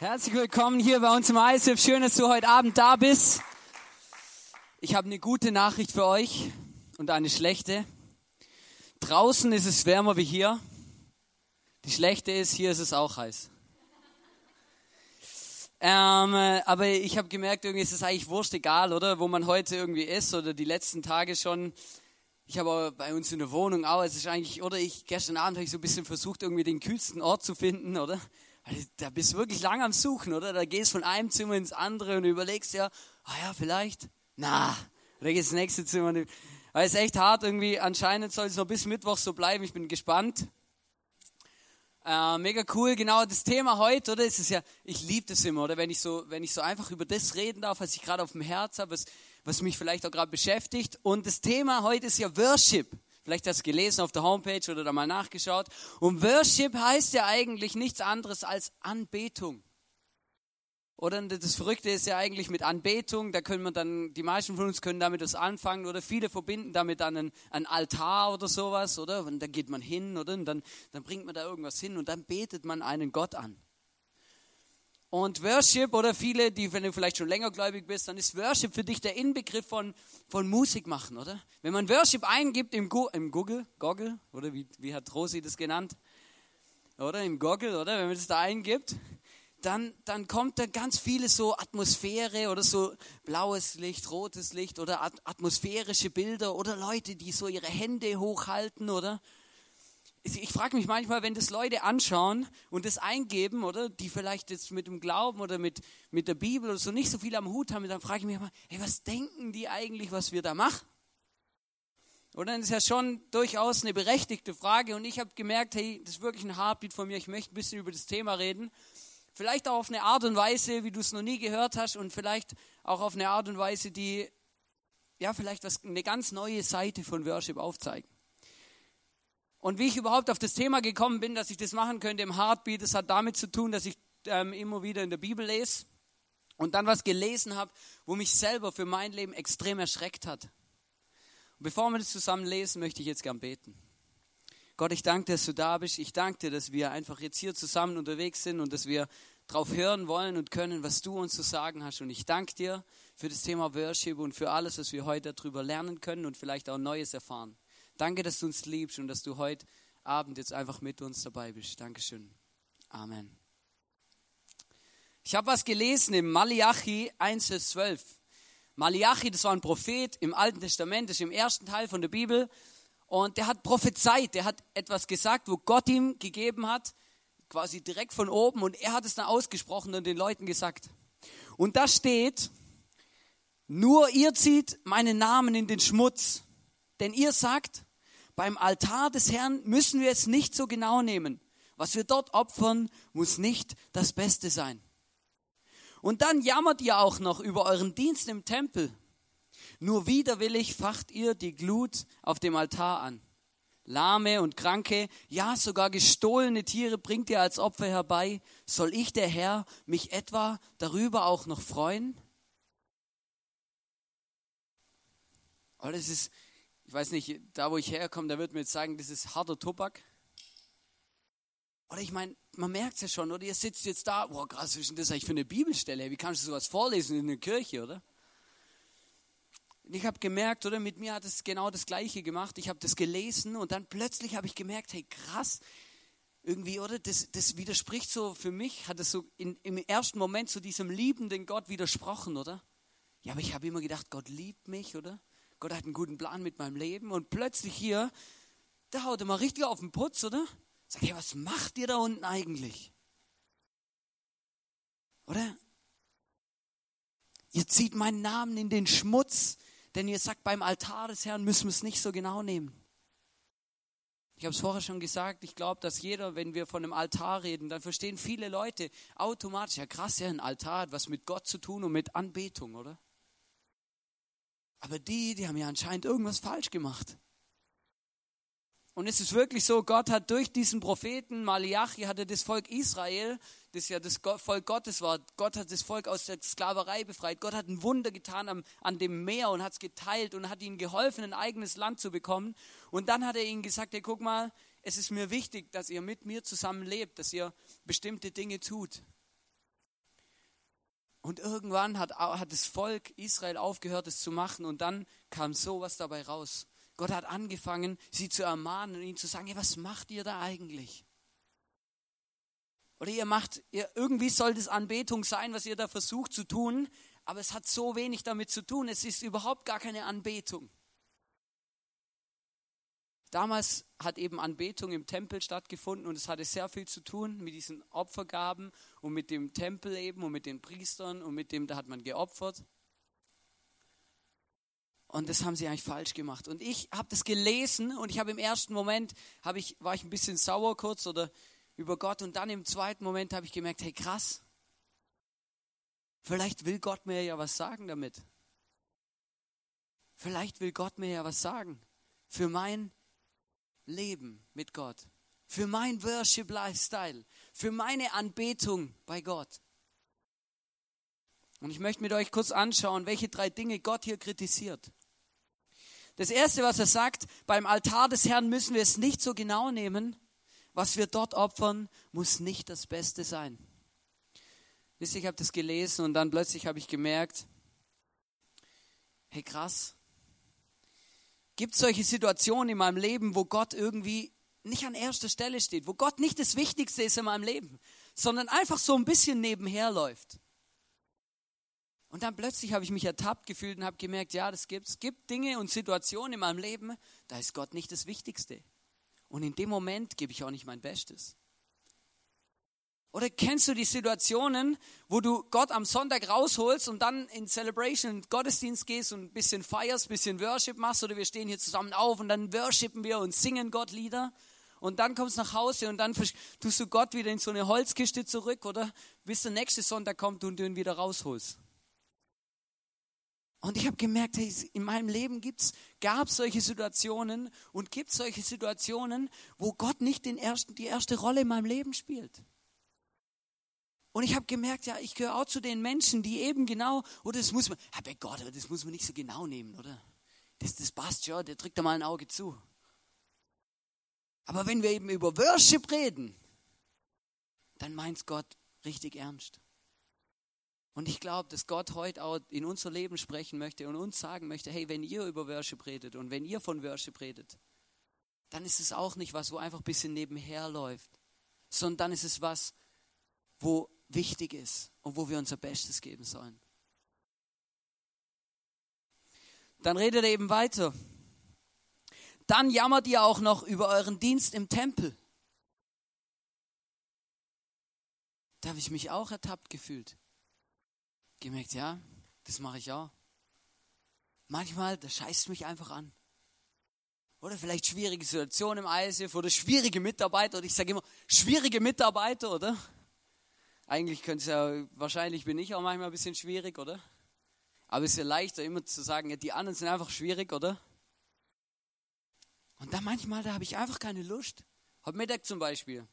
Herzlich willkommen hier bei uns im ISF. Schön, dass du heute Abend da bist. Ich habe eine gute Nachricht für euch und eine schlechte. Draußen ist es wärmer wie hier. Die schlechte ist, hier ist es auch heiß. Ähm, aber ich habe gemerkt, irgendwie ist es eigentlich wurscht egal, oder? Wo man heute irgendwie ist oder die letzten Tage schon. Ich habe bei uns in der Wohnung auch, es ist eigentlich, oder ich, gestern Abend habe ich so ein bisschen versucht, irgendwie den kühlsten Ort zu finden, oder? Da bist du wirklich lang am Suchen, oder? Da gehst von einem Zimmer ins andere und überlegst ja, ah ja, vielleicht, na, oder gehst ins nächste Zimmer. Weil es ist echt hart irgendwie, anscheinend soll es noch bis Mittwoch so bleiben, ich bin gespannt. Äh, mega cool, genau das Thema heute, oder? Es ist ja, ich liebe das immer, oder? Wenn ich so, wenn ich so einfach über das reden darf, was ich gerade auf dem Herz habe, was, was mich vielleicht auch gerade beschäftigt. Und das Thema heute ist ja Worship. Vielleicht hast du gelesen auf der Homepage oder da mal nachgeschaut. Und Worship heißt ja eigentlich nichts anderes als Anbetung. Oder das Verrückte ist ja eigentlich mit Anbetung, da können wir dann, die meisten von uns können damit was anfangen oder viele verbinden damit dann einen, einen Altar oder sowas, oder? Und dann geht man hin, oder? Und dann, dann bringt man da irgendwas hin und dann betet man einen Gott an. Und Worship oder viele, die, wenn du vielleicht schon länger gläubig bist, dann ist Worship für dich der Inbegriff von, von Musik machen, oder? Wenn man Worship eingibt im, Go, im Google, Google, oder wie, wie hat Rosi das genannt? Oder im Google, oder? Wenn man das da eingibt, dann, dann kommt da ganz viele so Atmosphäre oder so blaues Licht, rotes Licht oder atmosphärische Bilder oder Leute, die so ihre Hände hochhalten, oder? Ich frage mich manchmal, wenn das Leute anschauen und das eingeben, oder die vielleicht jetzt mit dem Glauben oder mit, mit der Bibel oder so nicht so viel am Hut haben, dann frage ich mich immer, hey, was denken die eigentlich, was wir da machen? Oder das ist ja schon durchaus eine berechtigte Frage und ich habe gemerkt, hey, das ist wirklich ein Heartbeat von mir, ich möchte ein bisschen über das Thema reden. Vielleicht auch auf eine Art und Weise, wie du es noch nie gehört hast und vielleicht auch auf eine Art und Weise, die ja vielleicht was, eine ganz neue Seite von Worship aufzeigt. Und wie ich überhaupt auf das Thema gekommen bin, dass ich das machen könnte im Heartbeat, das hat damit zu tun, dass ich ähm, immer wieder in der Bibel lese und dann was gelesen habe, wo mich selber für mein Leben extrem erschreckt hat. Und bevor wir das zusammen lesen, möchte ich jetzt gern beten. Gott, ich danke dir, dass du da bist. Ich danke dir, dass wir einfach jetzt hier zusammen unterwegs sind und dass wir drauf hören wollen und können, was du uns zu sagen hast. Und ich danke dir für das Thema Worship und für alles, was wir heute darüber lernen können und vielleicht auch Neues erfahren. Danke, dass du uns liebst und dass du heute Abend jetzt einfach mit uns dabei bist. Dankeschön. Amen. Ich habe was gelesen im Malachi 1, Vers 12. Malachi, das war ein Prophet im Alten Testament, das ist im ersten Teil von der Bibel. Und der hat prophezeit, der hat etwas gesagt, wo Gott ihm gegeben hat, quasi direkt von oben. Und er hat es dann ausgesprochen und den Leuten gesagt. Und da steht, nur ihr zieht meinen Namen in den Schmutz denn ihr sagt, beim Altar des Herrn müssen wir es nicht so genau nehmen. Was wir dort opfern, muss nicht das Beste sein. Und dann jammert ihr auch noch über euren Dienst im Tempel. Nur widerwillig facht ihr die Glut auf dem Altar an. Lahme und Kranke, ja sogar gestohlene Tiere bringt ihr als Opfer herbei. Soll ich, der Herr, mich etwa darüber auch noch freuen? Oh, das ist, weiß nicht, da wo ich herkomme, da wird mir jetzt sagen, das ist harter Tobak. Oder ich meine, man merkt es ja schon, oder ihr sitzt jetzt da, boah, krass, was ist denn das eigentlich für eine Bibelstelle? Wie kannst du sowas vorlesen in der Kirche, oder? Und ich habe gemerkt, oder mit mir hat es genau das Gleiche gemacht. Ich habe das gelesen und dann plötzlich habe ich gemerkt, hey, krass, irgendwie, oder? Das, das widerspricht so für mich, hat es so in, im ersten Moment zu diesem liebenden Gott widersprochen, oder? Ja, aber ich habe immer gedacht, Gott liebt mich, oder? Gott hat einen guten Plan mit meinem Leben und plötzlich hier, da haut er mal richtig auf den Putz, oder? Sagt, hey, was macht ihr da unten eigentlich? Oder? Ihr zieht meinen Namen in den Schmutz, denn ihr sagt, beim Altar des Herrn müssen wir es nicht so genau nehmen. Ich habe es vorher schon gesagt, ich glaube, dass jeder, wenn wir von einem Altar reden, dann verstehen viele Leute automatisch, ja krass, ja, ein Altar hat was mit Gott zu tun und mit Anbetung, oder? Aber die, die haben ja anscheinend irgendwas falsch gemacht. Und es ist wirklich so, Gott hat durch diesen Propheten Malachi hat er das Volk Israel, das ja das Volk Gottes war, Gott hat das Volk aus der Sklaverei befreit. Gott hat ein Wunder getan am, an dem Meer und hat es geteilt und hat ihnen geholfen, ein eigenes Land zu bekommen. Und dann hat er ihnen gesagt, hey, guck mal, es ist mir wichtig, dass ihr mit mir zusammen lebt, dass ihr bestimmte Dinge tut. Und irgendwann hat, hat das Volk Israel aufgehört, es zu machen und dann kam sowas dabei raus. Gott hat angefangen, sie zu ermahnen und ihnen zu sagen, hey, was macht ihr da eigentlich? Oder ihr macht, ihr, irgendwie soll das Anbetung sein, was ihr da versucht zu tun, aber es hat so wenig damit zu tun. Es ist überhaupt gar keine Anbetung. Damals hat eben Anbetung im Tempel stattgefunden und es hatte sehr viel zu tun mit diesen Opfergaben und mit dem Tempel eben und mit den Priestern und mit dem, da hat man geopfert. Und das haben sie eigentlich falsch gemacht. Und ich habe das gelesen und ich habe im ersten Moment, ich, war ich ein bisschen sauer kurz oder über Gott und dann im zweiten Moment habe ich gemerkt, hey krass, vielleicht will Gott mir ja was sagen damit. Vielleicht will Gott mir ja was sagen für mein Leben mit Gott, für mein Worship Lifestyle, für meine Anbetung bei Gott. Und ich möchte mit euch kurz anschauen, welche drei Dinge Gott hier kritisiert. Das erste, was er sagt, beim Altar des Herrn müssen wir es nicht so genau nehmen. Was wir dort opfern, muss nicht das Beste sein. Wisst ihr, ich habe das gelesen und dann plötzlich habe ich gemerkt, hey krass, Gibt es solche Situationen in meinem Leben, wo Gott irgendwie nicht an erster Stelle steht, wo Gott nicht das Wichtigste ist in meinem Leben, sondern einfach so ein bisschen nebenher läuft? Und dann plötzlich habe ich mich ertappt gefühlt und habe gemerkt, ja, das gibt es gibt Dinge und Situationen in meinem Leben, da ist Gott nicht das Wichtigste. Und in dem Moment gebe ich auch nicht mein Bestes. Oder kennst du die Situationen, wo du Gott am Sonntag rausholst und dann in Celebration, Gottesdienst gehst und ein bisschen feierst, ein bisschen Worship machst oder wir stehen hier zusammen auf und dann worshipen wir und singen Gott Lieder und dann kommst du nach Hause und dann tust du Gott wieder in so eine Holzkiste zurück oder bis der nächste Sonntag kommt und du ihn wieder rausholst. Und ich habe gemerkt, hey, in meinem Leben gibt's, gab es solche Situationen und gibt solche Situationen, wo Gott nicht den ersten, die erste Rolle in meinem Leben spielt. Und ich habe gemerkt, ja, ich gehöre auch zu den Menschen, die eben genau, oder das muss man, bei Gott, das muss man nicht so genau nehmen, oder? Das, das passt schon, der drückt da mal ein Auge zu. Aber wenn wir eben über Worship reden, dann meint Gott richtig ernst. Und ich glaube, dass Gott heute auch in unser Leben sprechen möchte und uns sagen möchte, hey, wenn ihr über Worship redet und wenn ihr von Worship redet, dann ist es auch nicht was, wo einfach ein bisschen nebenher läuft, sondern dann ist es was, wo wichtig ist und wo wir unser Bestes geben sollen. Dann redet er eben weiter. Dann jammert ihr auch noch über euren Dienst im Tempel. Da habe ich mich auch ertappt gefühlt. Gemerkt, ja, das mache ich auch. Manchmal, das scheißt mich einfach an. Oder vielleicht schwierige Situation im ISF oder schwierige Mitarbeiter. Oder ich sage immer, schwierige Mitarbeiter, oder? Eigentlich könnte es ja, wahrscheinlich bin ich auch manchmal ein bisschen schwierig, oder? Aber es ist ja leichter, immer zu sagen, ja, die anderen sind einfach schwierig, oder? Und da manchmal, da habe ich einfach keine Lust. Heute Mittag zum Beispiel.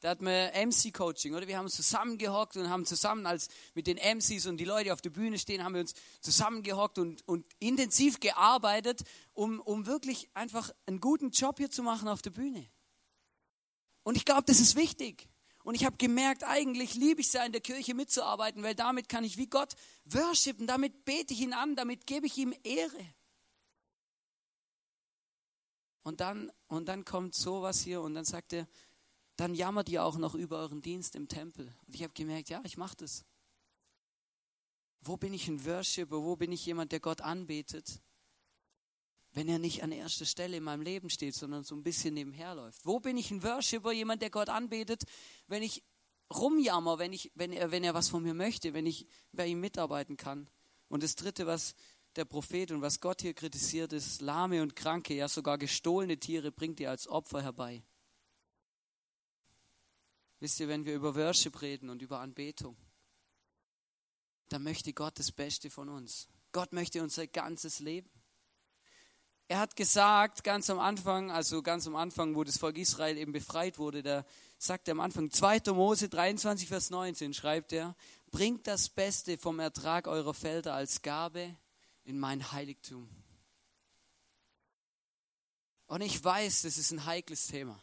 Da hat man MC-Coaching, oder? Wir haben uns zusammengehockt und haben zusammen, als mit den MCs und die Leute auf der Bühne stehen, haben wir uns zusammengehockt und, und intensiv gearbeitet, um, um wirklich einfach einen guten Job hier zu machen auf der Bühne. Und ich glaube, das ist wichtig. Und ich habe gemerkt, eigentlich liebe ich es ja in der Kirche mitzuarbeiten, weil damit kann ich wie Gott worshipen, damit bete ich ihn an, damit gebe ich ihm Ehre. Und dann, und dann kommt sowas hier und dann sagt er, dann jammert ihr auch noch über euren Dienst im Tempel. Und ich habe gemerkt, ja, ich mache das. Wo bin ich ein Worshipper? Wo bin ich jemand, der Gott anbetet? Wenn er nicht an erster Stelle in meinem Leben steht, sondern so ein bisschen nebenher läuft? Wo bin ich ein Worshipper, jemand, der Gott anbetet, wenn ich rumjammer, wenn, ich, wenn, er, wenn er was von mir möchte, wenn ich bei ihm mitarbeiten kann? Und das Dritte, was der Prophet und was Gott hier kritisiert, ist, lahme und kranke, ja sogar gestohlene Tiere bringt ihr als Opfer herbei. Wisst ihr, wenn wir über Worship reden und über Anbetung, dann möchte Gott das Beste von uns. Gott möchte unser ganzes Leben. Er hat gesagt, ganz am Anfang, also ganz am Anfang, wo das Volk Israel eben befreit wurde, da sagt er am Anfang, 2. Mose 23, Vers 19, schreibt er, bringt das Beste vom Ertrag eurer Felder als Gabe in mein Heiligtum. Und ich weiß, das ist ein heikles Thema.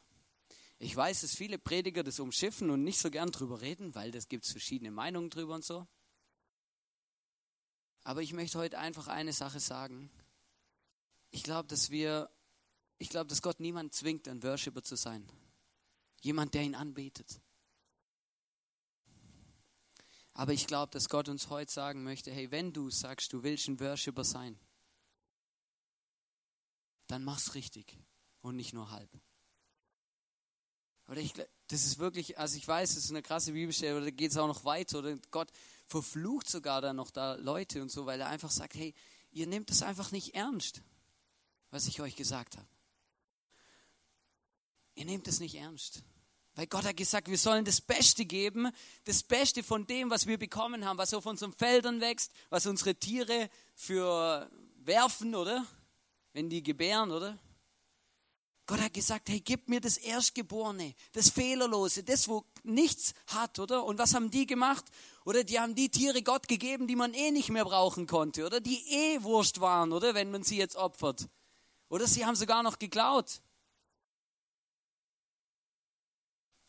Ich weiß, dass viele Prediger das umschiffen und nicht so gern drüber reden, weil das gibt es verschiedene Meinungen drüber und so. Aber ich möchte heute einfach eine Sache sagen. Ich glaube, dass wir, ich glaube, dass Gott niemand zwingt, ein Worshipper zu sein. Jemand, der ihn anbetet. Aber ich glaube, dass Gott uns heute sagen möchte, hey, wenn du sagst, du willst ein Worshipper sein, dann mach's richtig und nicht nur halb. Oder ich, das ist wirklich, also ich weiß, das ist eine krasse Bibelstelle, oder da geht es auch noch weiter, oder Gott verflucht sogar dann noch da Leute und so, weil er einfach sagt, hey, ihr nehmt es einfach nicht ernst, was ich euch gesagt habe. Ihr nehmt es nicht ernst. Weil Gott hat gesagt, wir sollen das Beste geben, das Beste von dem, was wir bekommen haben, was auf unseren Feldern wächst, was unsere Tiere für werfen, oder? Wenn die gebären, oder? Gott hat gesagt, hey, gib mir das Erstgeborene, das Fehlerlose, das, wo nichts hat, oder? Und was haben die gemacht? Oder die haben die Tiere Gott gegeben, die man eh nicht mehr brauchen konnte, oder? Die eh Wurst waren, oder? Wenn man sie jetzt opfert. Oder sie haben sogar noch geklaut.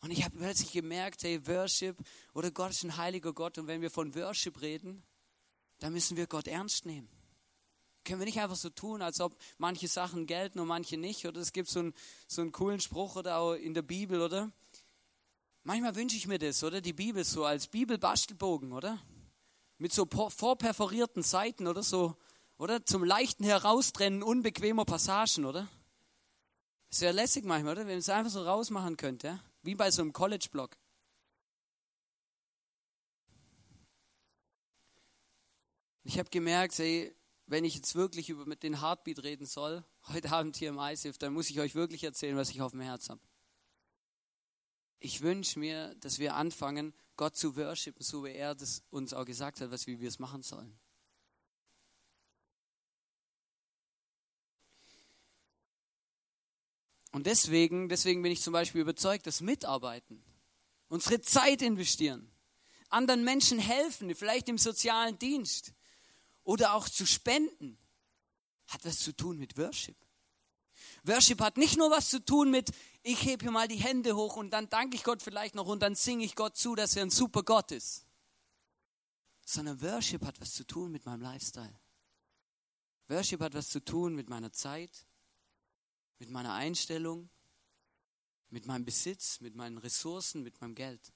Und ich habe plötzlich gemerkt, hey, Worship oder Gott ist ein heiliger Gott. Und wenn wir von Worship reden, dann müssen wir Gott ernst nehmen. Können wir nicht einfach so tun, als ob manche Sachen gelten und manche nicht. Oder es gibt so einen, so einen coolen Spruch oder auch in der Bibel, oder? Manchmal wünsche ich mir das, oder? Die Bibel so als Bibelbastelbogen, oder? Mit so vorperforierten Seiten oder so, oder? Zum leichten Heraustrennen unbequemer Passagen, oder? Sehr lässig manchmal, oder? Wenn man es einfach so rausmachen könnte, ja? Wie bei so einem College-Blog. Ich habe gemerkt, hey, wenn ich jetzt wirklich über mit den Heartbeat reden soll, heute Abend hier im ISIF, dann muss ich euch wirklich erzählen, was ich auf dem Herz habe. Ich wünsche mir, dass wir anfangen, Gott zu worshipen, so wie er das uns auch gesagt hat, was, wie wir es machen sollen. Und deswegen, deswegen bin ich zum Beispiel überzeugt, dass Mitarbeiten, unsere Zeit investieren, anderen Menschen helfen, vielleicht im sozialen Dienst oder auch zu spenden, hat was zu tun mit Worship. Worship hat nicht nur was zu tun mit, ich hebe hier mal die Hände hoch und dann danke ich Gott vielleicht noch und dann singe ich Gott zu, dass er ein super Gott ist. Sondern Worship hat was zu tun mit meinem Lifestyle. Worship hat was zu tun mit meiner Zeit, mit meiner Einstellung, mit meinem Besitz, mit meinen Ressourcen, mit meinem Geld.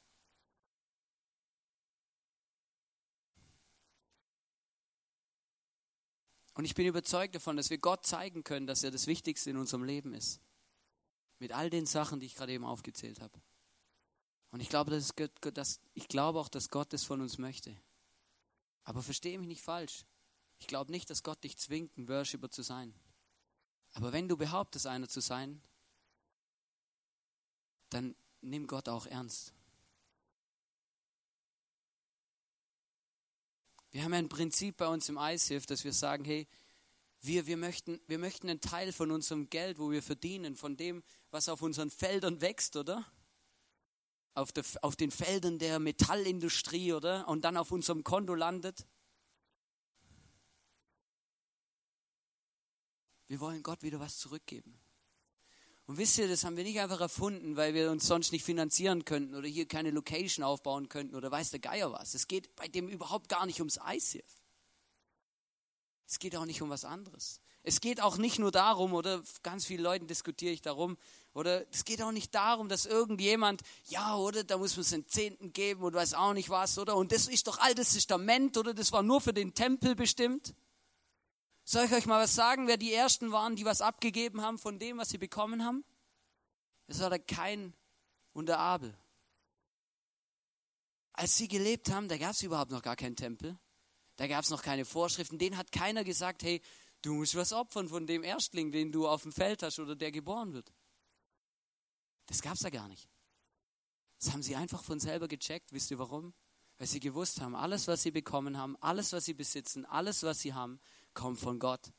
Und ich bin überzeugt davon, dass wir Gott zeigen können, dass er das Wichtigste in unserem Leben ist. Mit all den Sachen, die ich gerade eben aufgezählt habe. Und ich glaube, dass Gott, dass, ich glaube auch, dass Gott das von uns möchte. Aber verstehe mich nicht falsch. Ich glaube nicht, dass Gott dich zwingt, ein Worshipper zu sein. Aber wenn du behauptest, einer zu sein, dann nimm Gott auch ernst. Wir haben ein Prinzip bei uns im ICF, dass wir sagen, hey, wir, wir, möchten, wir möchten einen Teil von unserem Geld, wo wir verdienen, von dem, was auf unseren Feldern wächst, oder? Auf, der, auf den Feldern der Metallindustrie, oder? Und dann auf unserem Konto landet. Wir wollen Gott wieder was zurückgeben. Und wisst ihr, das haben wir nicht einfach erfunden, weil wir uns sonst nicht finanzieren könnten oder hier keine Location aufbauen könnten oder weiß der Geier was. Es geht bei dem überhaupt gar nicht ums ICF. Es geht auch nicht um was anderes. Es geht auch nicht nur darum, oder ganz viele Leute diskutiere ich darum, oder es geht auch nicht darum, dass irgendjemand, ja, oder da muss man es einen Zehnten geben oder weiß auch nicht was, oder und das ist doch altes Testament, oder das war nur für den Tempel bestimmt. Soll ich euch mal was sagen, wer die Ersten waren, die was abgegeben haben von dem, was sie bekommen haben? Es war der Kain und der Abel. Als sie gelebt haben, da gab es überhaupt noch gar keinen Tempel. Da gab es noch keine Vorschriften. Den hat keiner gesagt, hey, du musst was opfern von dem Erstling, den du auf dem Feld hast oder der geboren wird. Das gab es da gar nicht. Das haben sie einfach von selber gecheckt. Wisst ihr warum? Weil sie gewusst haben, alles, was sie bekommen haben, alles, was sie besitzen, alles, was sie haben, kommt von Gott.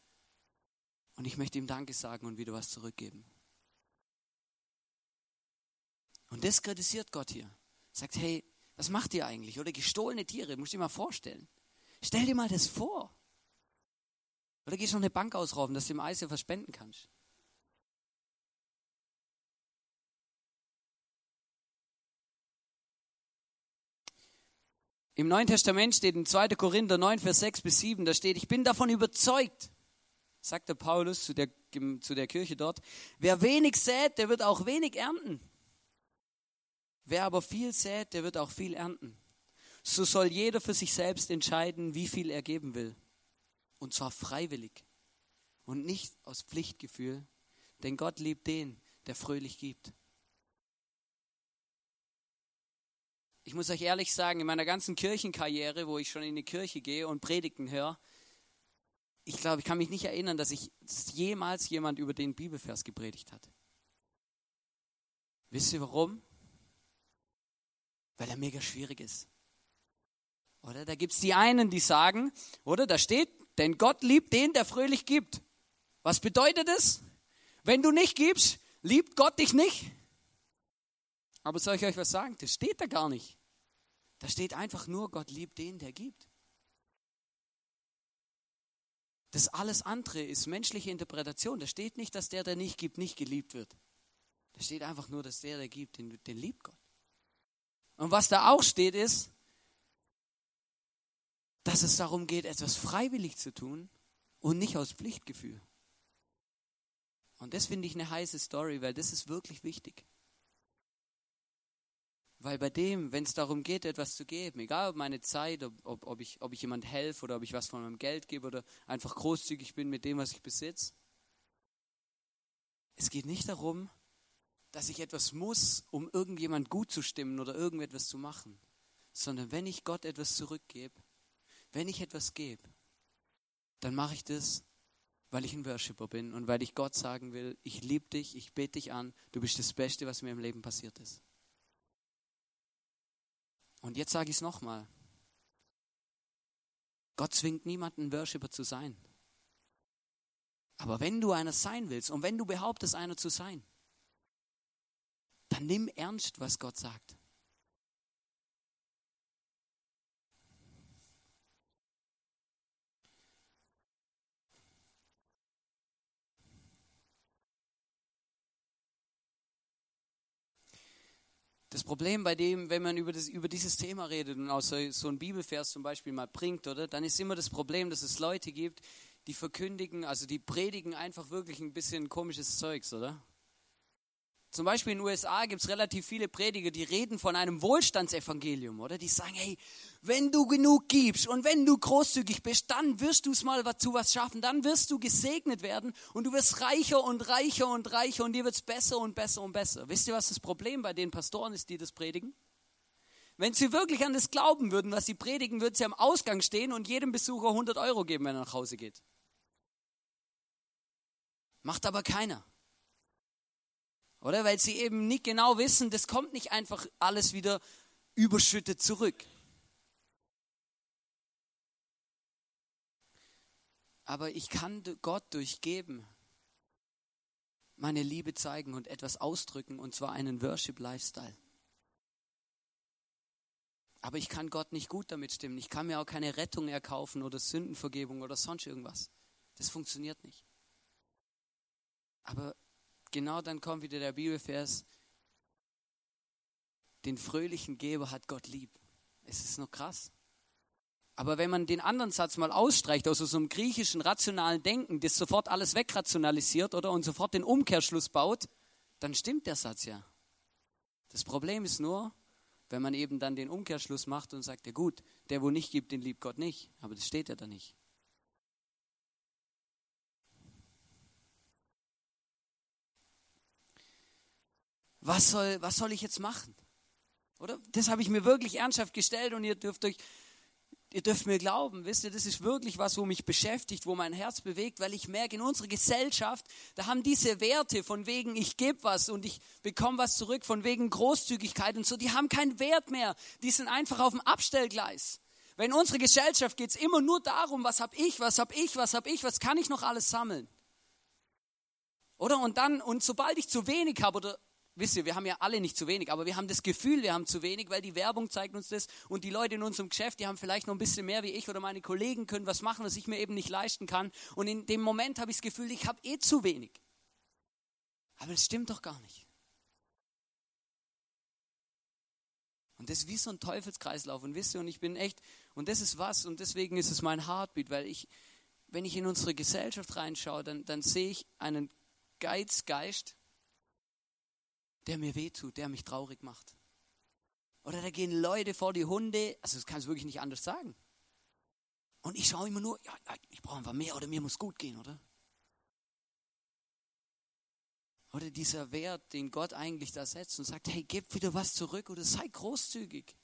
Und ich möchte ihm Danke sagen und wieder was zurückgeben. Und das kritisiert Gott hier. Sagt, hey, was macht ihr eigentlich? Oder gestohlene Tiere, musst du dir mal vorstellen. Stell dir mal das vor. Oder gehst du noch eine Bank ausrauben, dass du dem Eis ja verspenden kannst? Im Neuen Testament steht in 2. Korinther 9, Vers 6 bis 7, da steht, ich bin davon überzeugt, sagt der Paulus zu der, zu der Kirche dort, wer wenig sät, der wird auch wenig ernten. Wer aber viel sät, der wird auch viel ernten. So soll jeder für sich selbst entscheiden, wie viel er geben will. Und zwar freiwillig und nicht aus Pflichtgefühl, denn Gott liebt den, der fröhlich gibt. Ich muss euch ehrlich sagen, in meiner ganzen Kirchenkarriere, wo ich schon in die Kirche gehe und Predigten höre, ich glaube, ich kann mich nicht erinnern, dass ich dass jemals jemand über den Bibelvers gepredigt hat. Wisst ihr warum? Weil er mega schwierig ist. Oder da gibt es die einen, die sagen, oder da steht, denn Gott liebt den, der fröhlich gibt. Was bedeutet es? Wenn du nicht gibst, liebt Gott dich nicht. Aber soll ich euch was sagen? Das steht da gar nicht. Da steht einfach nur, Gott liebt den, der gibt. Das alles andere ist menschliche Interpretation. Da steht nicht, dass der, der nicht gibt, nicht geliebt wird. Da steht einfach nur, dass der, der gibt, den, den liebt Gott. Und was da auch steht, ist, dass es darum geht, etwas freiwillig zu tun und nicht aus Pflichtgefühl. Und das finde ich eine heiße Story, weil das ist wirklich wichtig. Weil bei dem, wenn es darum geht, etwas zu geben, egal ob meine Zeit, ob, ob, ob, ich, ob ich jemand helfe oder ob ich was von meinem Geld gebe oder einfach großzügig bin mit dem, was ich besitze, es geht nicht darum, dass ich etwas muss, um irgendjemand gut zu stimmen oder irgendetwas zu machen, sondern wenn ich Gott etwas zurückgebe, wenn ich etwas gebe, dann mache ich das, weil ich ein Worshipper bin und weil ich Gott sagen will, ich liebe dich, ich bete dich an, du bist das Beste, was mir im Leben passiert ist. Und jetzt sage ich es nochmal. Gott zwingt niemanden, Worshipper zu sein. Aber wenn du einer sein willst und wenn du behauptest, einer zu sein, dann nimm ernst, was Gott sagt. Das Problem bei dem, wenn man über, das, über dieses Thema redet und auch so, so ein Bibelvers zum Beispiel mal bringt, oder, dann ist immer das Problem, dass es Leute gibt, die verkündigen, also die predigen einfach wirklich ein bisschen komisches Zeugs, oder? Zum Beispiel in den USA gibt es relativ viele Prediger, die reden von einem Wohlstandsevangelium, oder? Die sagen, hey, wenn du genug gibst und wenn du großzügig bist, dann wirst du es mal zu was schaffen, dann wirst du gesegnet werden und du wirst reicher und reicher und reicher und dir wird es besser und besser und besser. Wisst ihr, was das Problem bei den Pastoren ist, die das predigen? Wenn sie wirklich an das glauben würden, was sie predigen, würden sie am Ausgang stehen und jedem Besucher 100 Euro geben, wenn er nach Hause geht. Macht aber keiner. Oder? Weil sie eben nicht genau wissen, das kommt nicht einfach alles wieder überschüttet zurück. Aber ich kann Gott durchgeben, meine Liebe zeigen und etwas ausdrücken, und zwar einen Worship-Lifestyle. Aber ich kann Gott nicht gut damit stimmen. Ich kann mir auch keine Rettung erkaufen oder Sündenvergebung oder sonst irgendwas. Das funktioniert nicht. Aber genau dann kommt wieder der Bibelvers, den fröhlichen Geber hat Gott lieb. Es ist noch krass. Aber wenn man den anderen Satz mal ausstreicht, aus so einem griechischen rationalen Denken, das sofort alles wegrationalisiert oder und sofort den Umkehrschluss baut, dann stimmt der Satz ja. Das Problem ist nur, wenn man eben dann den Umkehrschluss macht und sagt, ja gut, der wo nicht gibt, den liebt Gott nicht. Aber das steht ja da nicht. Was soll, was soll ich jetzt machen? Oder? Das habe ich mir wirklich ernsthaft gestellt und ihr dürft euch, ihr dürft mir glauben, wisst ihr, das ist wirklich was, wo mich beschäftigt, wo mein Herz bewegt, weil ich merke, in unserer Gesellschaft, da haben diese Werte von wegen, ich gebe was und ich bekomme was zurück, von wegen Großzügigkeit und so, die haben keinen Wert mehr. Die sind einfach auf dem Abstellgleis. Weil in unserer Gesellschaft geht es immer nur darum, was habe ich, was habe ich, was habe ich, was kann ich noch alles sammeln. Oder? Und dann, und sobald ich zu wenig habe oder Wisst ihr, wir haben ja alle nicht zu wenig, aber wir haben das Gefühl, wir haben zu wenig, weil die Werbung zeigt uns das und die Leute in unserem Geschäft, die haben vielleicht noch ein bisschen mehr wie ich oder meine Kollegen können was machen, was ich mir eben nicht leisten kann. Und in dem Moment habe ich das Gefühl, ich habe eh zu wenig. Aber das stimmt doch gar nicht. Und das ist wie so ein Teufelskreislauf. Und wisst ihr, und ich bin echt, und das ist was, und deswegen ist es mein Heartbeat, weil ich, wenn ich in unsere Gesellschaft reinschaue, dann, dann sehe ich einen Geizgeist, der mir wehtut, der mich traurig macht. Oder da gehen Leute vor die Hunde, also das kannst du wirklich nicht anders sagen. Und ich schaue immer nur, ja, ich brauche einfach mehr oder mir muss gut gehen, oder? Oder dieser Wert, den Gott eigentlich da setzt und sagt, hey, gib wieder was zurück oder sei großzügig.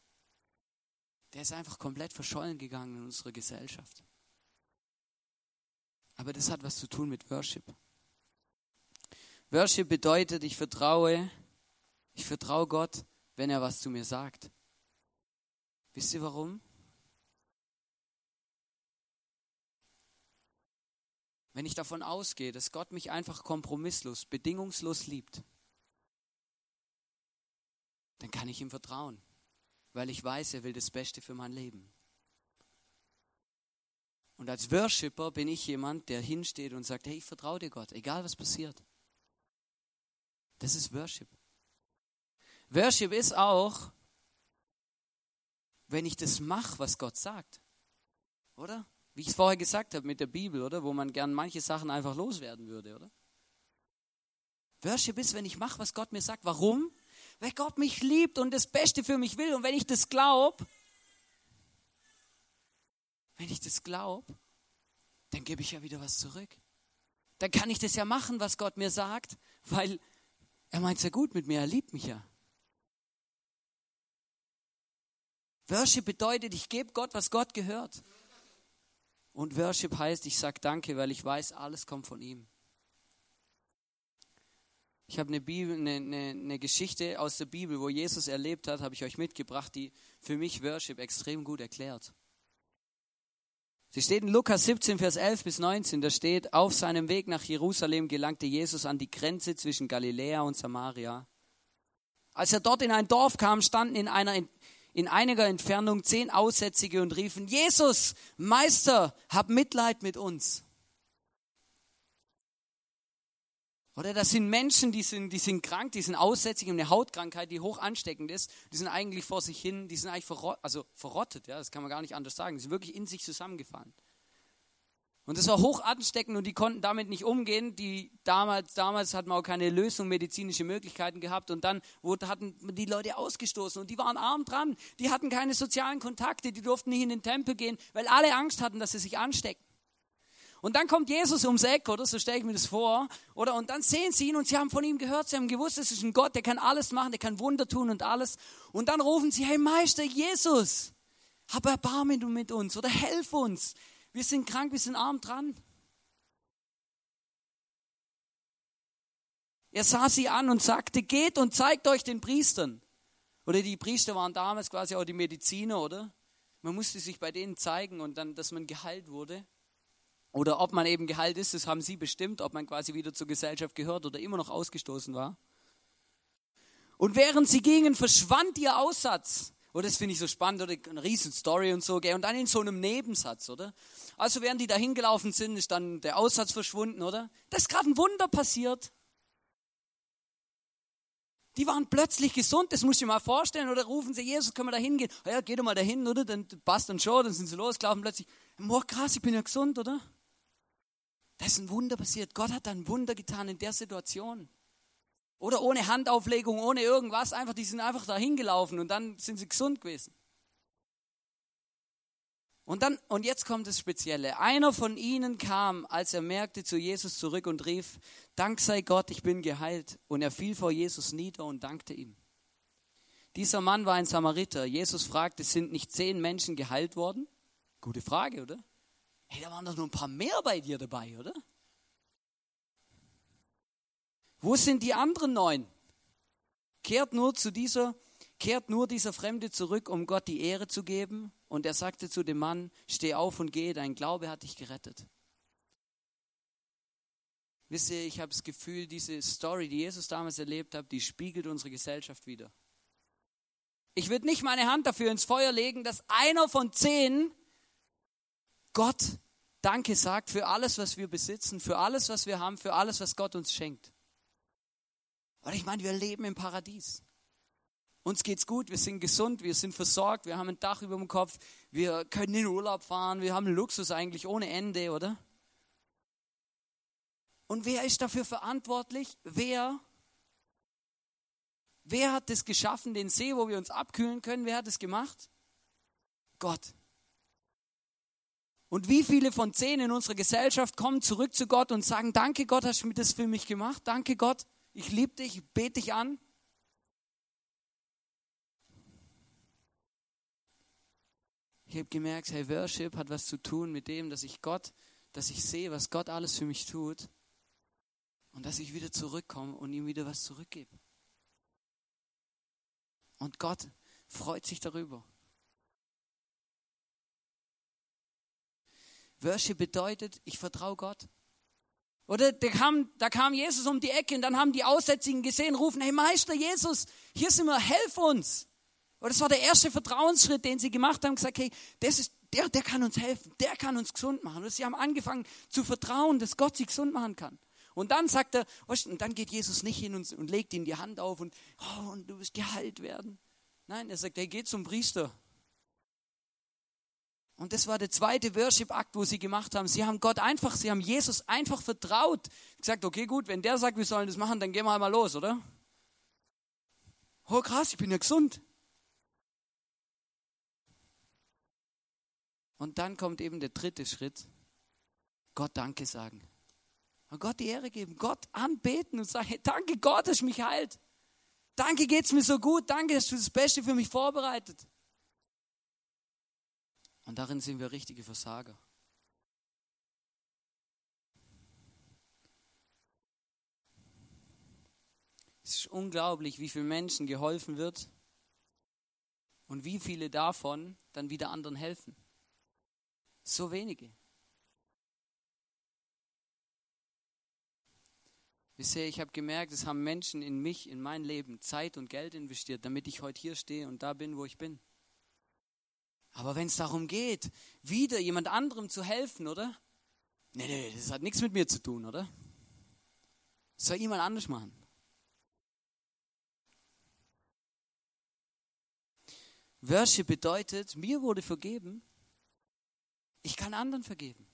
Der ist einfach komplett verschollen gegangen in unserer Gesellschaft. Aber das hat was zu tun mit Worship. Worship bedeutet, ich vertraue, ich vertraue Gott, wenn er was zu mir sagt. Wisst ihr warum? Wenn ich davon ausgehe, dass Gott mich einfach kompromisslos, bedingungslos liebt, dann kann ich ihm vertrauen, weil ich weiß, er will das Beste für mein Leben. Und als Worshipper bin ich jemand, der hinsteht und sagt, hey, ich vertraue dir Gott, egal was passiert. Das ist Worship. Worship ist auch, wenn ich das mache, was Gott sagt. Oder? Wie ich es vorher gesagt habe mit der Bibel, oder? Wo man gern manche Sachen einfach loswerden würde, oder? Worship ist, wenn ich mache, was Gott mir sagt. Warum? Weil Gott mich liebt und das Beste für mich will. Und wenn ich das glaube, wenn ich das glaube, dann gebe ich ja wieder was zurück. Dann kann ich das ja machen, was Gott mir sagt, weil er meint es ja gut mit mir, er liebt mich ja. Worship bedeutet, ich gebe Gott, was Gott gehört. Und Worship heißt, ich sage Danke, weil ich weiß, alles kommt von ihm. Ich habe eine, Bibel, eine, eine, eine, Geschichte aus der Bibel, wo Jesus erlebt hat, habe ich euch mitgebracht, die für mich Worship extrem gut erklärt. Sie steht in Lukas 17, Vers 11 bis 19. Da steht, auf seinem Weg nach Jerusalem gelangte Jesus an die Grenze zwischen Galiläa und Samaria. Als er dort in ein Dorf kam, standen in einer in einiger Entfernung zehn Aussätzige und riefen, Jesus, Meister, hab Mitleid mit uns. Oder das sind Menschen, die sind, die sind krank, die sind aussätzig, haben eine Hautkrankheit, die hoch ansteckend ist. Die sind eigentlich vor sich hin, die sind eigentlich verrottet, also verrottet, ja, das kann man gar nicht anders sagen. Die sind wirklich in sich zusammengefallen. Und das war hoch ansteckend und die konnten damit nicht umgehen. Die damals, damals hat man auch keine Lösung, medizinische Möglichkeiten gehabt. Und dann wurde, hatten die Leute ausgestoßen und die waren arm dran. Die hatten keine sozialen Kontakte, die durften nicht in den Tempel gehen, weil alle Angst hatten, dass sie sich anstecken. Und dann kommt Jesus ums Eck, oder? So stelle ich mir das vor. Oder? Und dann sehen sie ihn und sie haben von ihm gehört, sie haben gewusst, es ist ein Gott, der kann alles machen, der kann Wunder tun und alles. Und dann rufen sie, hey Meister Jesus, hab Erbarmen mit uns oder helf uns. Wir sind krank, wir sind arm dran. Er sah sie an und sagte, geht und zeigt euch den Priestern. Oder die Priester waren damals quasi auch die Mediziner, oder? Man musste sich bei denen zeigen und dann, dass man geheilt wurde. Oder ob man eben geheilt ist, das haben sie bestimmt, ob man quasi wieder zur Gesellschaft gehört oder immer noch ausgestoßen war. Und während sie gingen, verschwand ihr Aussatz. Und das finde ich so spannend, oder eine riesen Story und so, gell? Und dann in so einem Nebensatz, oder? Also während die da hingelaufen sind, ist dann der Aussatz verschwunden, oder? Da ist gerade ein Wunder passiert. Die waren plötzlich gesund, das muss ich mir mal vorstellen, oder rufen sie, Jesus, können wir da hingehen? Ja, geh doch mal dahin, oder? Dann passt dann schon, dann sind sie losgelaufen, plötzlich, boah, krass, ich bin ja gesund, oder? Da ist ein Wunder passiert. Gott hat ein Wunder getan in der Situation. Oder ohne Handauflegung, ohne irgendwas, einfach, die sind einfach da hingelaufen und dann sind sie gesund gewesen. Und dann, und jetzt kommt das Spezielle. Einer von ihnen kam, als er merkte, zu Jesus zurück und rief, Dank sei Gott, ich bin geheilt. Und er fiel vor Jesus nieder und dankte ihm. Dieser Mann war ein Samariter. Jesus fragte, sind nicht zehn Menschen geheilt worden? Gute Frage, oder? Hey, da waren doch nur ein paar mehr bei dir dabei, oder? Wo sind die anderen neun? Kehrt nur zu dieser, kehrt nur dieser Fremde zurück, um Gott die Ehre zu geben. Und er sagte zu dem Mann, steh auf und geh, dein Glaube hat dich gerettet. Wisst ihr, ich habe das Gefühl, diese Story, die Jesus damals erlebt hat, die spiegelt unsere Gesellschaft wieder. Ich würde nicht meine Hand dafür ins Feuer legen, dass einer von zehn Gott Danke sagt für alles, was wir besitzen, für alles, was wir haben, für alles, was Gott uns schenkt. Weil ich meine, wir leben im Paradies. uns geht's gut, wir sind gesund, wir sind versorgt, wir haben ein Dach über dem Kopf, wir können in Urlaub fahren, wir haben Luxus eigentlich ohne Ende, oder? Und wer ist dafür verantwortlich? Wer? Wer hat das geschaffen, den See, wo wir uns abkühlen können? Wer hat es gemacht? Gott. Und wie viele von zehn in unserer Gesellschaft kommen zurück zu Gott und sagen, danke Gott, hast du das für mich gemacht? Danke Gott, ich liebe dich, ich bete dich an. Ich habe gemerkt, hey, Worship hat was zu tun mit dem, dass ich Gott, dass ich sehe, was Gott alles für mich tut und dass ich wieder zurückkomme und ihm wieder was zurückgebe. Und Gott freut sich darüber. Worship bedeutet, ich vertraue Gott. Oder da kam, da kam Jesus um die Ecke und dann haben die Aussätzigen gesehen, rufen, hey Meister Jesus, hier sind wir, helf uns. Und das war der erste Vertrauensschritt, den sie gemacht haben, gesagt, hey, das ist, der, der kann uns helfen, der kann uns gesund machen. Und sie haben angefangen zu vertrauen, dass Gott sie gesund machen kann. Und dann sagt er, und dann geht Jesus nicht hin und, legt ihm die Hand auf und, oh, und du wirst geheilt werden. Nein, er sagt, er geht zum Priester. Und das war der zweite Worship-Akt, wo sie gemacht haben. Sie haben Gott einfach, sie haben Jesus einfach vertraut. Gesagt, okay, gut, wenn der sagt, wir sollen das machen, dann gehen wir halt mal los, oder? Oh krass, ich bin ja gesund. Und dann kommt eben der dritte Schritt. Gott Danke sagen. Und Gott die Ehre geben, Gott anbeten und sagen, danke Gott, dass mich heilt. Danke geht's mir so gut, danke, dass du das Beste für mich vorbereitet. Und darin sind wir richtige Versager. Es ist unglaublich, wie vielen Menschen geholfen wird und wie viele davon dann wieder anderen helfen. So wenige. Bisher, ich habe gemerkt, es haben Menschen in mich, in mein Leben Zeit und Geld investiert, damit ich heute hier stehe und da bin, wo ich bin. Aber wenn es darum geht, wieder jemand anderem zu helfen, oder? Nee, nee, das hat nichts mit mir zu tun, oder? Das soll jemand anders machen. Worship bedeutet, mir wurde vergeben, ich kann anderen vergeben.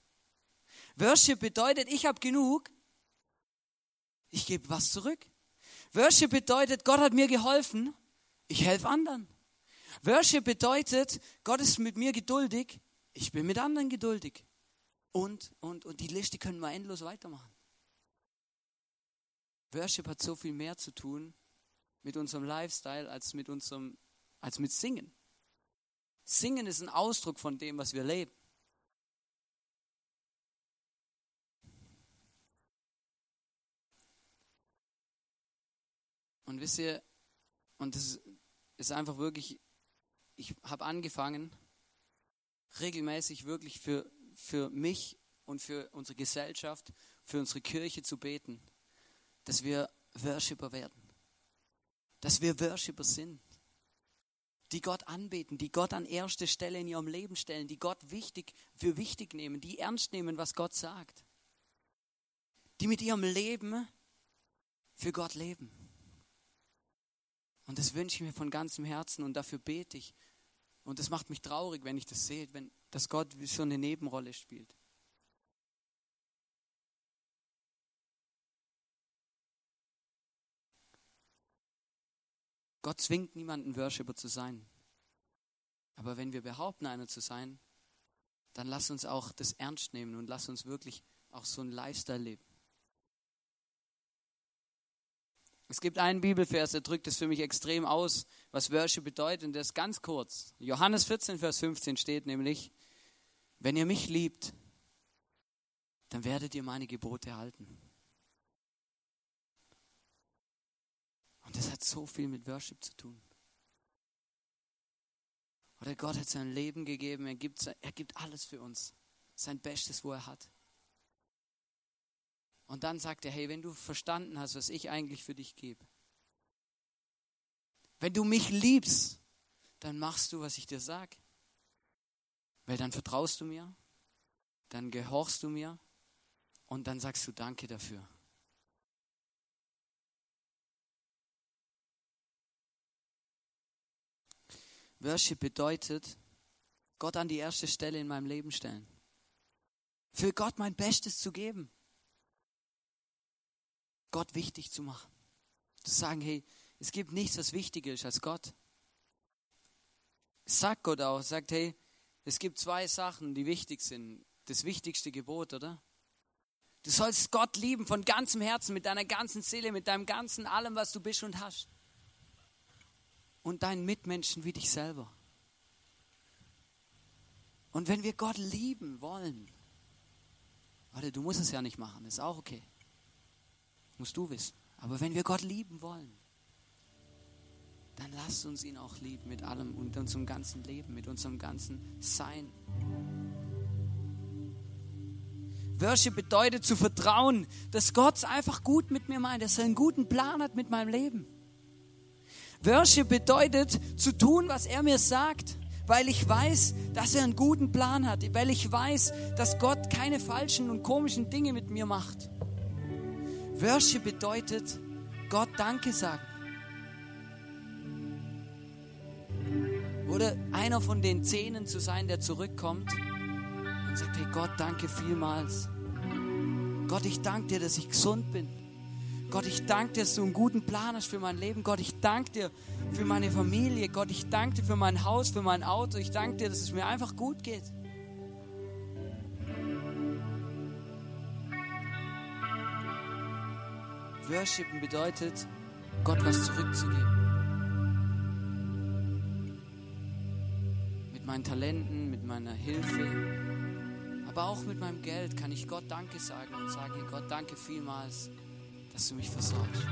Worship bedeutet, ich habe genug, ich gebe was zurück. Worship bedeutet, Gott hat mir geholfen, ich helfe anderen. Worship bedeutet, Gott ist mit mir geduldig, ich bin mit anderen geduldig. Und, und, und die Liste können wir endlos weitermachen. Worship hat so viel mehr zu tun mit unserem Lifestyle als mit unserem, als mit Singen. Singen ist ein Ausdruck von dem, was wir leben. Und wisst ihr, und das ist einfach wirklich, ich habe angefangen, regelmäßig wirklich für, für mich und für unsere Gesellschaft, für unsere Kirche zu beten, dass wir Worshipper werden. Dass wir Worshipper sind. Die Gott anbeten, die Gott an erste Stelle in ihrem Leben stellen, die Gott wichtig für wichtig nehmen, die ernst nehmen, was Gott sagt. Die mit ihrem Leben für Gott leben. Und das wünsche ich mir von ganzem Herzen und dafür bete ich. Und das macht mich traurig, wenn ich das sehe, wenn, dass Gott so eine Nebenrolle spielt. Gott zwingt niemanden, Worshipper zu sein. Aber wenn wir behaupten, einer zu sein, dann lass uns auch das ernst nehmen und lass uns wirklich auch so einen Lifestyle leben. Es gibt einen Bibelvers, der drückt es für mich extrem aus, was Worship bedeutet, und ist ganz kurz. Johannes 14, Vers 15 steht nämlich, wenn ihr mich liebt, dann werdet ihr meine Gebote halten. Und das hat so viel mit Worship zu tun. Oder Gott hat sein Leben gegeben, er gibt, er gibt alles für uns, sein Bestes, wo er hat. Und dann sagt er, hey, wenn du verstanden hast, was ich eigentlich für dich gebe, wenn du mich liebst, dann machst du, was ich dir sage. Weil dann vertraust du mir, dann gehorchst du mir und dann sagst du Danke dafür. Worship bedeutet, Gott an die erste Stelle in meinem Leben stellen. Für Gott mein Bestes zu geben. Gott wichtig zu machen. Zu sagen, hey, es gibt nichts, was wichtiger ist als Gott. Sagt Gott auch, sagt, hey, es gibt zwei Sachen, die wichtig sind. Das wichtigste Gebot, oder? Du sollst Gott lieben von ganzem Herzen, mit deiner ganzen Seele, mit deinem ganzen allem, was du bist und hast. Und deinen Mitmenschen wie dich selber. Und wenn wir Gott lieben wollen, warte, du musst es ja nicht machen, ist auch okay. Musst du wissen. Aber wenn wir Gott lieben wollen, dann lasst uns ihn auch lieben mit allem und unserem ganzen Leben, mit unserem ganzen Sein. Worship bedeutet zu vertrauen, dass Gott es einfach gut mit mir meint, dass er einen guten Plan hat mit meinem Leben. Worship bedeutet zu tun, was er mir sagt, weil ich weiß, dass er einen guten Plan hat, weil ich weiß, dass Gott keine falschen und komischen Dinge mit mir macht. Worship bedeutet Gott Danke sagen. Oder einer von den Zehnen zu sein, der zurückkommt und sagt, hey Gott, danke vielmals. Gott, ich danke dir, dass ich gesund bin. Gott, ich danke dir, dass du einen guten Plan hast für mein Leben. Gott, ich danke dir für meine Familie. Gott, ich danke dir für mein Haus, für mein Auto. Ich danke dir, dass es mir einfach gut geht. Worshipen bedeutet, Gott was zurückzugeben. Mit meinen Talenten, mit meiner Hilfe, aber auch mit meinem Geld kann ich Gott Danke sagen und sagen, hey Gott, danke vielmals, dass du mich versorgst.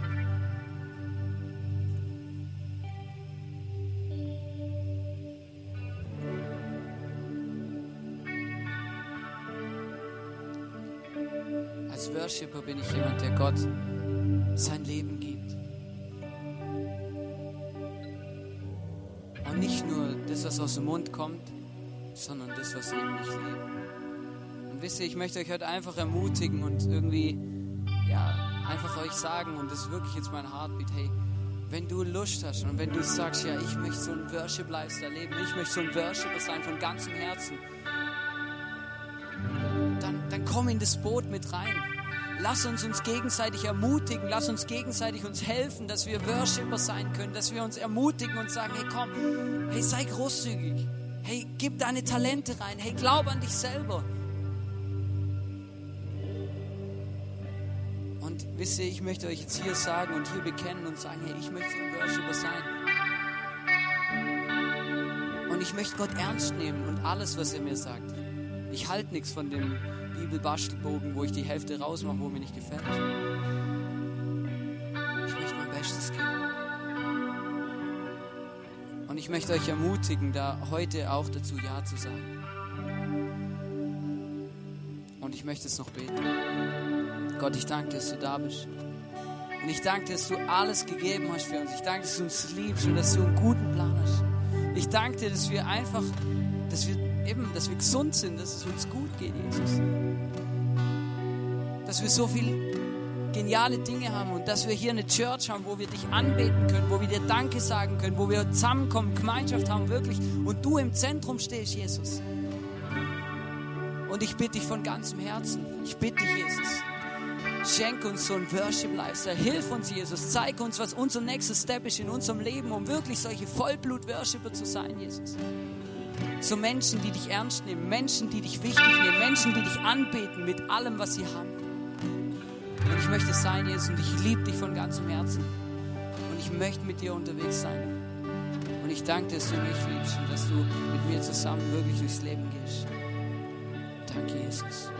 Als Worshipper bin ich jemand, der Gott sein Leben gibt. Und nicht nur das, was aus dem Mund kommt, sondern das, was eben nicht lebt. Und wisst ihr, ich möchte euch heute einfach ermutigen und irgendwie, ja, einfach euch sagen, und das ist wirklich jetzt mein Heartbeat, hey, wenn du Lust hast und wenn du sagst, ja, ich möchte so einen Worship-Lifestyle leben, ich möchte so ein Worshipper sein von ganzem Herzen, dann, dann komm in das Boot mit rein. Lass uns uns gegenseitig ermutigen, lass uns gegenseitig uns helfen, dass wir Worshipper sein können, dass wir uns ermutigen und sagen, hey komm, hey sei großzügig, hey gib deine Talente rein, hey glaub an dich selber. Und wisst ihr, ich möchte euch jetzt hier sagen und hier bekennen und sagen, hey, ich möchte ein Worshipper sein. Und ich möchte Gott ernst nehmen und alles, was er mir sagt. Ich halte nichts von dem Bibelbastelbogen, wo ich die Hälfte rausmache, wo mir nicht gefällt. Ich möchte mein Bestes geben. Und ich möchte euch ermutigen, da heute auch dazu Ja zu sagen. Und ich möchte es noch beten. Gott, ich danke dir, dass du da bist. Und ich danke dir, dass du alles gegeben hast für uns. Ich danke, dass du uns liebst und dass du einen guten Plan hast. Ich danke dir, dass wir einfach, dass wir eben, dass wir gesund sind, dass es uns gut geht, Jesus. Dass wir so viele geniale Dinge haben und dass wir hier eine Church haben, wo wir dich anbeten können, wo wir dir Danke sagen können, wo wir zusammenkommen, Gemeinschaft haben, wirklich. Und du im Zentrum stehst, Jesus. Und ich bitte dich von ganzem Herzen, ich bitte dich, Jesus, Schenk uns so ein Worship-Lifestyle. Hilf uns, Jesus. Zeig uns, was unser nächster Step ist in unserem Leben, um wirklich solche Vollblut-Worshipper zu sein, Jesus. So Menschen, die dich ernst nehmen, Menschen, die dich wichtig nehmen, Menschen, die dich anbeten mit allem, was sie haben. Und ich möchte sein, Jesus, und ich liebe dich von ganzem Herzen. Und ich möchte mit dir unterwegs sein. Und ich danke dir, dass du mich liebst und dass du mit mir zusammen wirklich durchs Leben gehst. Danke, Jesus.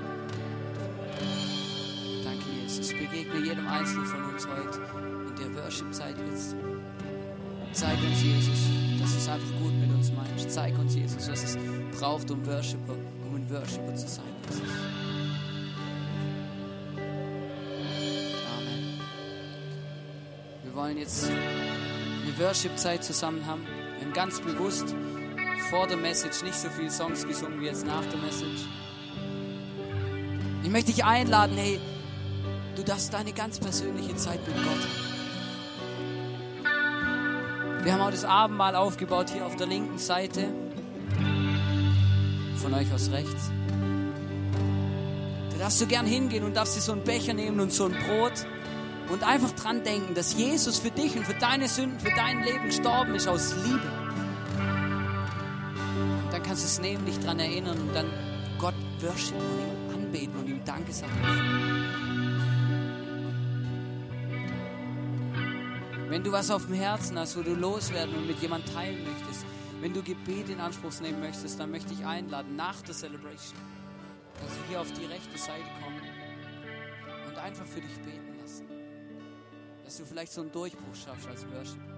Danke, Jesus. Begegne jedem Einzelnen von uns heute in der Worship-Zeit jetzt. Zeig uns, Jesus, dass es einfach gut mit uns meinst. Zeig uns, Jesus, was es braucht, um Worshipper, um ein Worshipper zu sein, Jesus. Amen. Wir wollen jetzt eine Worship-Zeit zusammen haben. Wir haben ganz bewusst vor der Message nicht so viele Songs gesungen wie jetzt nach der Message. Ich möchte dich einladen, hey, du darfst deine ganz persönliche Zeit mit Gott haben. Wir haben auch das Abendmahl aufgebaut hier auf der linken Seite. Von euch aus rechts. Da darfst du gern hingehen und darfst dir so einen Becher nehmen und so ein Brot und einfach dran denken, dass Jesus für dich und für deine Sünden, für dein Leben gestorben ist aus Liebe. Und dann kannst du es nehmen, dich dran erinnern und dann Gott worshipen und ihm anbeten und ihm Danke sagen. Wenn du was auf dem Herzen hast, wo du loswerden und mit jemand teilen möchtest, wenn du Gebet in Anspruch nehmen möchtest, dann möchte ich einladen, nach der Celebration, dass du hier auf die rechte Seite kommen und einfach für dich beten lassen. Dass du vielleicht so einen Durchbruch schaffst als Worship.